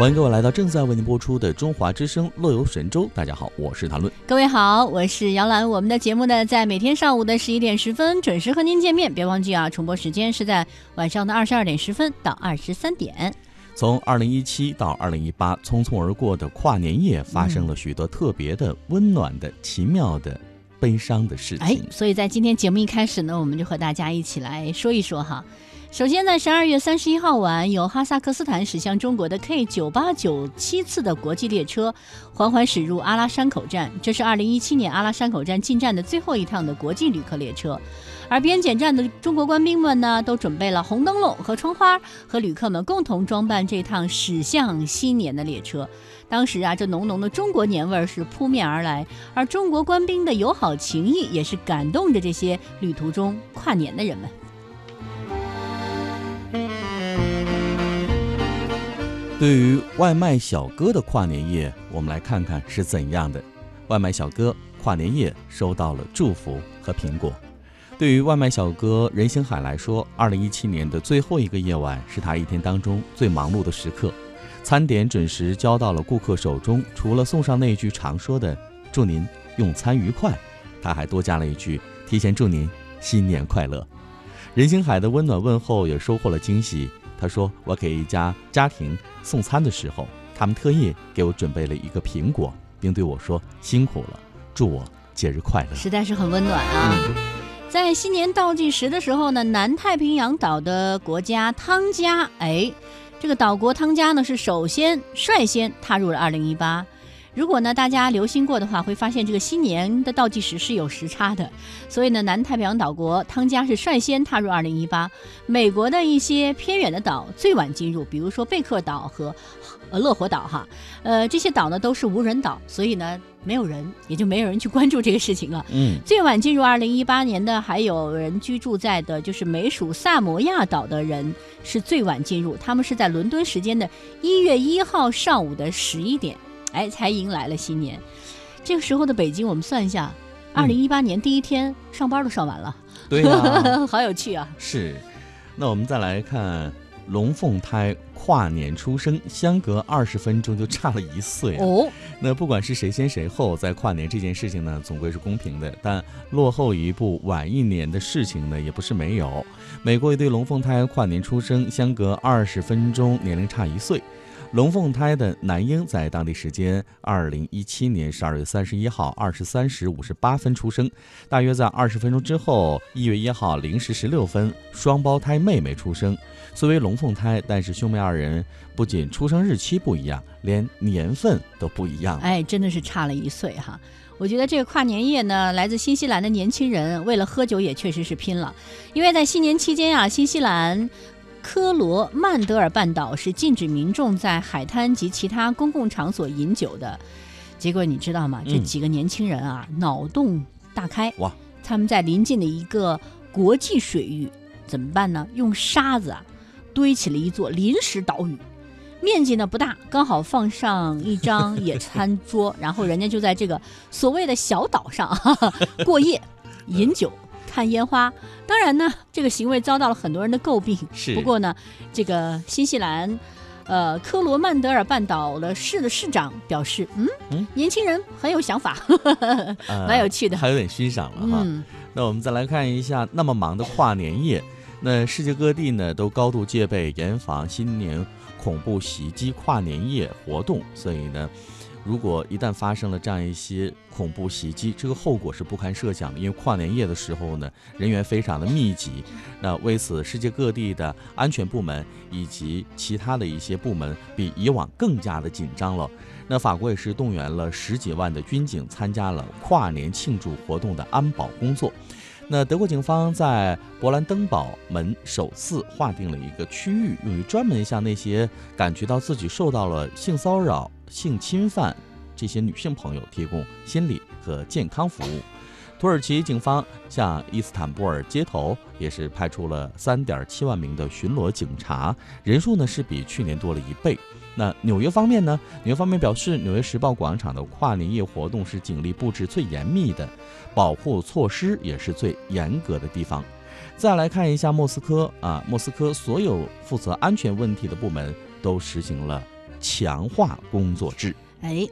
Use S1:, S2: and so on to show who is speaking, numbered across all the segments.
S1: 欢迎各位来到正在为您播出的《中华之声·乐游神州》。大家好，我是谭论。
S2: 各位好，我是姚兰。我们的节目呢，在每天上午的十一点十分准时和您见面。别忘记啊，重播时间是在晚上的二十二点十分到二十三点。
S1: 从二零一七到二零一八，匆匆而过的跨年夜，发生了许多特别的、温暖的、奇妙的、悲伤的事情。
S2: 哎，所以在今天节目一开始呢，我们就和大家一起来说一说哈。首先，在十二月三十一号晚，由哈萨克斯坦驶向中国的 K 九八九七次的国际列车缓缓驶入阿拉山口站。这是二零一七年阿拉山口站进站的最后一趟的国际旅客列车。而边检站的中国官兵们呢，都准备了红灯笼和窗花，和旅客们共同装扮这趟驶向新年的列车。当时啊，这浓浓的中国年味儿是扑面而来，而中国官兵的友好情谊也是感动着这些旅途中跨年的人们。
S1: 对于外卖小哥的跨年夜，我们来看看是怎样的。外卖小哥跨年夜收到了祝福和苹果。对于外卖小哥任星海来说，二零一七年的最后一个夜晚是他一天当中最忙碌的时刻。餐点准时交到了顾客手中，除了送上那句常说的“祝您用餐愉快”，他还多加了一句“提前祝您新年快乐”。任星海的温暖问候也收获了惊喜。他说：“我给一家家庭送餐的时候，他们特意给我准备了一个苹果，并对我说辛苦了，祝我节日快乐。”
S2: 实在是很温暖啊！在新年倒计时的时候呢，南太平洋岛的国家汤加，哎，这个岛国汤加呢是首先率先踏入了二零一八。如果呢，大家留心过的话，会发现这个新年的倒计时是有时差的。所以呢，南太平洋岛国汤加是率先踏入2018，美国的一些偏远的岛最晚进入，比如说贝克岛和呃乐活岛哈，呃这些岛呢都是无人岛，所以呢没有人，也就没有人去关注这个事情了。
S1: 嗯，
S2: 最晚进入2018年的还有人居住在的就是美属萨摩亚岛的人是最晚进入，他们是在伦敦时间的一月一号上午的十一点。哎，才迎来了新年。这个时候的北京，我们算一下，二零一八年第一天上班都上完了。
S1: 对呀，
S2: 好有趣啊！
S1: 是。那我们再来看龙凤胎跨年出生，相隔二十分钟就差了一岁
S2: 哦。
S1: 那不管是谁先谁后，在跨年这件事情呢，总归是公平的。但落后一步、晚一年的事情呢，也不是没有。美国一对龙凤胎跨年出生，相隔二十分钟，年龄差一岁。龙凤胎的男婴在当地时间二零一七年十二月三十一号二十三时五十八分出生，大约在二十分钟之后，一月一号零时十六分，双胞胎妹妹出生。虽为龙凤胎，但是兄妹二人不仅出生日期不一样，连年份都不一样。
S2: 哎，真的是差了一岁哈！我觉得这个跨年夜呢，来自新西兰的年轻人为了喝酒也确实是拼了，因为在新年期间啊，新西兰。科罗曼德尔半岛是禁止民众在海滩及其他公共场所饮酒的。结果你知道吗？这几个年轻人啊，脑洞大开哇！他们在临近的一个国际水域怎么办呢？用沙子啊堆起了一座临时岛屿，面积呢不大，刚好放上一张野餐桌，然后人家就在这个所谓的小岛上过夜 饮酒。看烟花，当然呢，这个行为遭到了很多人的诟病。
S1: 是，
S2: 不过呢，这个新西兰，呃，科罗曼德尔半岛的市的市长表示，嗯嗯，年轻人很有想法，蛮有趣的，
S1: 还有点欣赏了哈。那我们再来看一下，那么忙的跨年夜，那世界各地呢都高度戒备，严防新年恐怖袭击跨年夜活动，所以呢。如果一旦发生了这样一些恐怖袭击，这个后果是不堪设想的。因为跨年夜的时候呢，人员非常的密集，那为此，世界各地的安全部门以及其他的一些部门比以往更加的紧张了。那法国也是动员了十几万的军警参加了跨年庆祝活动的安保工作。那德国警方在勃兰登堡门首次划定了一个区域，用于专门向那些感觉到自己受到了性骚扰。性侵犯这些女性朋友提供心理和健康服务。土耳其警方向伊斯坦布尔街头也是派出了三点七万名的巡逻警察，人数呢是比去年多了一倍。那纽约方面呢？纽约方面表示，纽约时报广场的跨年夜活动是警力布置最严密的，保护措施也是最严格的地方。再来看一下莫斯科啊，莫斯科所有负责安全问题的部门都实行了。强化工作制。
S2: 哎，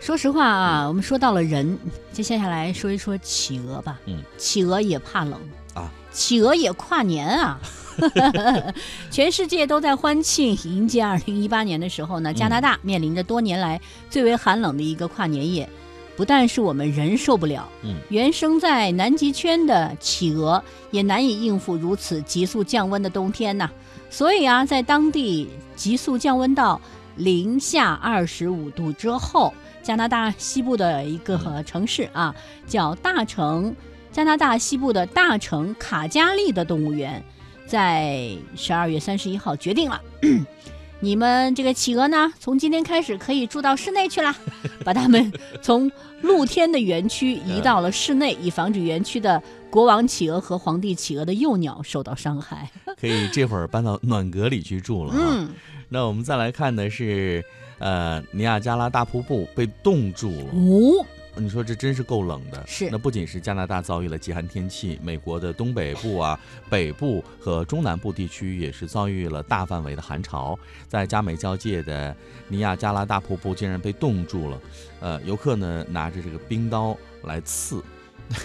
S2: 说实话啊，我们说到了人，接下来说一说企鹅吧。
S1: 嗯，
S2: 企鹅也怕冷
S1: 啊，
S2: 企鹅也跨年啊。全世界都在欢庆迎接二零一八年的时候呢，加拿大面临着多年来最为寒冷的一个跨年夜。不但是我们人受不了，
S1: 嗯，
S2: 原生在南极圈的企鹅也难以应付如此急速降温的冬天呐。所以啊，在当地急速降温到零下二十五度之后，加拿大西部的一个城市啊，叫大城，加拿大西部的大城卡加利的动物园，在十二月三十一号决定了。你们这个企鹅呢，从今天开始可以住到室内去了，把它们从露天的园区移到了室内，以防止园区的国王企鹅和皇帝企鹅的幼鸟受到伤害。
S1: 可以这会儿搬到暖阁里去住了啊。那我们再来看的是，呃，尼亚加拉大瀑布被冻住了。哦。你说这真是够冷的，
S2: 是。
S1: 那不仅是加拿大遭遇了极寒天气，美国的东北部啊、北部和中南部地区也是遭遇了大范围的寒潮。在加美交界的尼亚加拉大瀑布竟然被冻住了，呃，游客呢拿着这个冰刀来刺，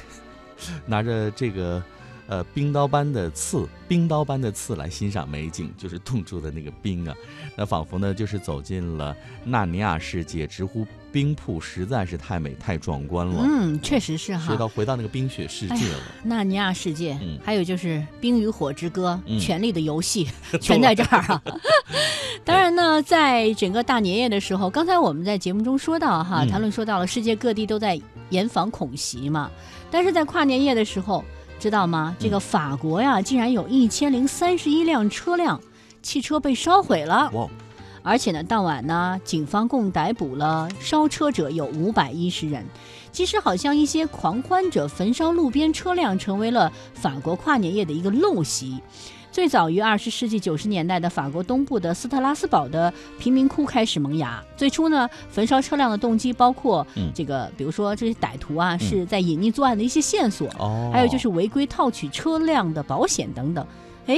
S1: 拿着这个。呃，冰刀般的刺，冰刀般的刺来欣赏美景，就是冻住的那个冰啊，那仿佛呢就是走进了纳尼亚世界，直呼冰瀑实在是太美太壮观了。
S2: 嗯，确实是哈，
S1: 回到回到那个冰雪世界了。
S2: 纳尼亚世界，嗯，还有就是《冰与火之歌》《权力的游戏》全在这儿啊。当然呢，在整个大年夜的时候，刚才我们在节目中说到哈，谈论说到了世界各地都在严防恐袭嘛，但是在跨年夜的时候。知道吗？这个法国呀，竟然有一千零三十一辆车辆、汽车被烧毁了。哇！而且呢，当晚呢，警方共逮捕了烧车者有五百一十人。其实，好像一些狂欢者焚烧路边车辆，成为了法国跨年夜的一个陋习。最早于二十世纪九十年代的法国东部的斯特拉斯堡的贫民窟开始萌芽。最初呢，焚烧车辆的动机包括这个，比如说这些歹徒啊是在隐匿作案的一些线索，还有就是违规套取车辆的保险等等。哎，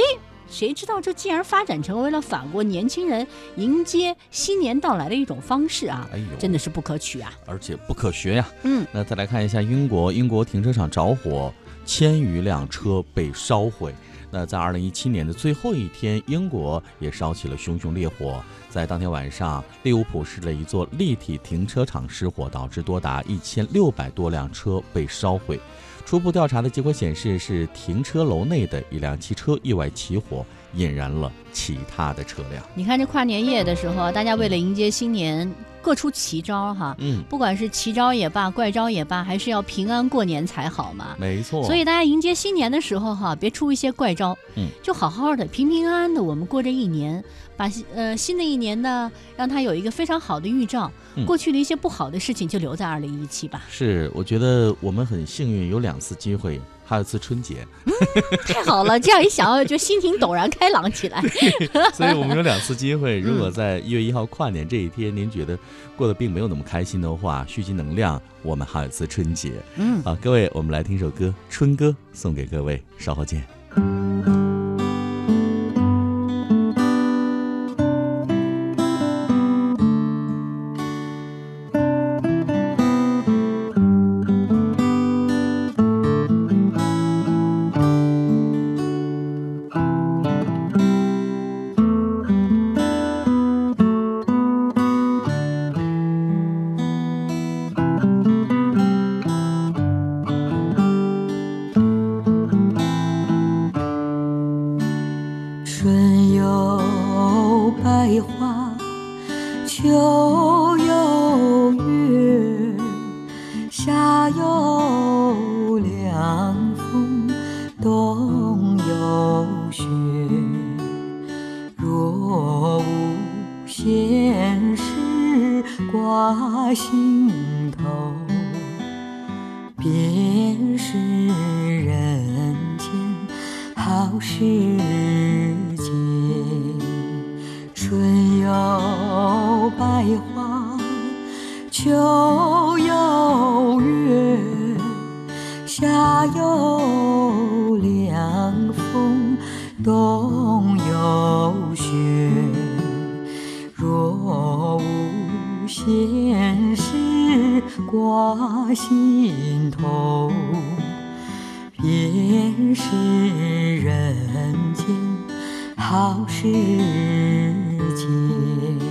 S2: 谁知道这竟然发展成为了法国年轻人迎接新年到来的一种方式啊！哎呦，真的是不可取啊，
S1: 而且不可学呀。
S2: 嗯，
S1: 那再来看一下英国，英国停车场着火，千余辆车被烧毁。那在二零一七年的最后一天，英国也烧起了熊熊烈火。在当天晚上，利物浦市的一座立体停车场失火，导致多达一千六百多辆车被烧毁。初步调查的结果显示，是停车楼内的一辆汽车意外起火，引燃了其他的车辆。
S2: 你看，这跨年夜的时候，大家为了迎接新年。各出奇招哈，
S1: 嗯，
S2: 不管是奇招也罢，怪招也罢，还是要平安过年才好嘛。
S1: 没错。
S2: 所以大家迎接新年的时候哈，别出一些怪招，
S1: 嗯，
S2: 就好好的平平安安的我们过这一年，把呃新的一年呢，让它有一个非常好的预兆。过去的一些不好的事情就留在二零一七吧。
S1: 是，我觉得我们很幸运，有两次机会。还有次春节，
S2: 太好了！这样一想，就心情陡然开朗起来。
S1: 所以我们有两次机会，如果在一月一号跨年这一天，您觉得过得并没有那么开心的话，蓄积能量，我们还有次春节。
S2: 嗯，
S1: 好，各位，我们来听首歌《春歌》，送给各位，稍后见。挂心头，便是人间好时节。春有百花，秋有月，夏有凉风，冬有雪。
S3: 闲事挂心头，便是人间好时节。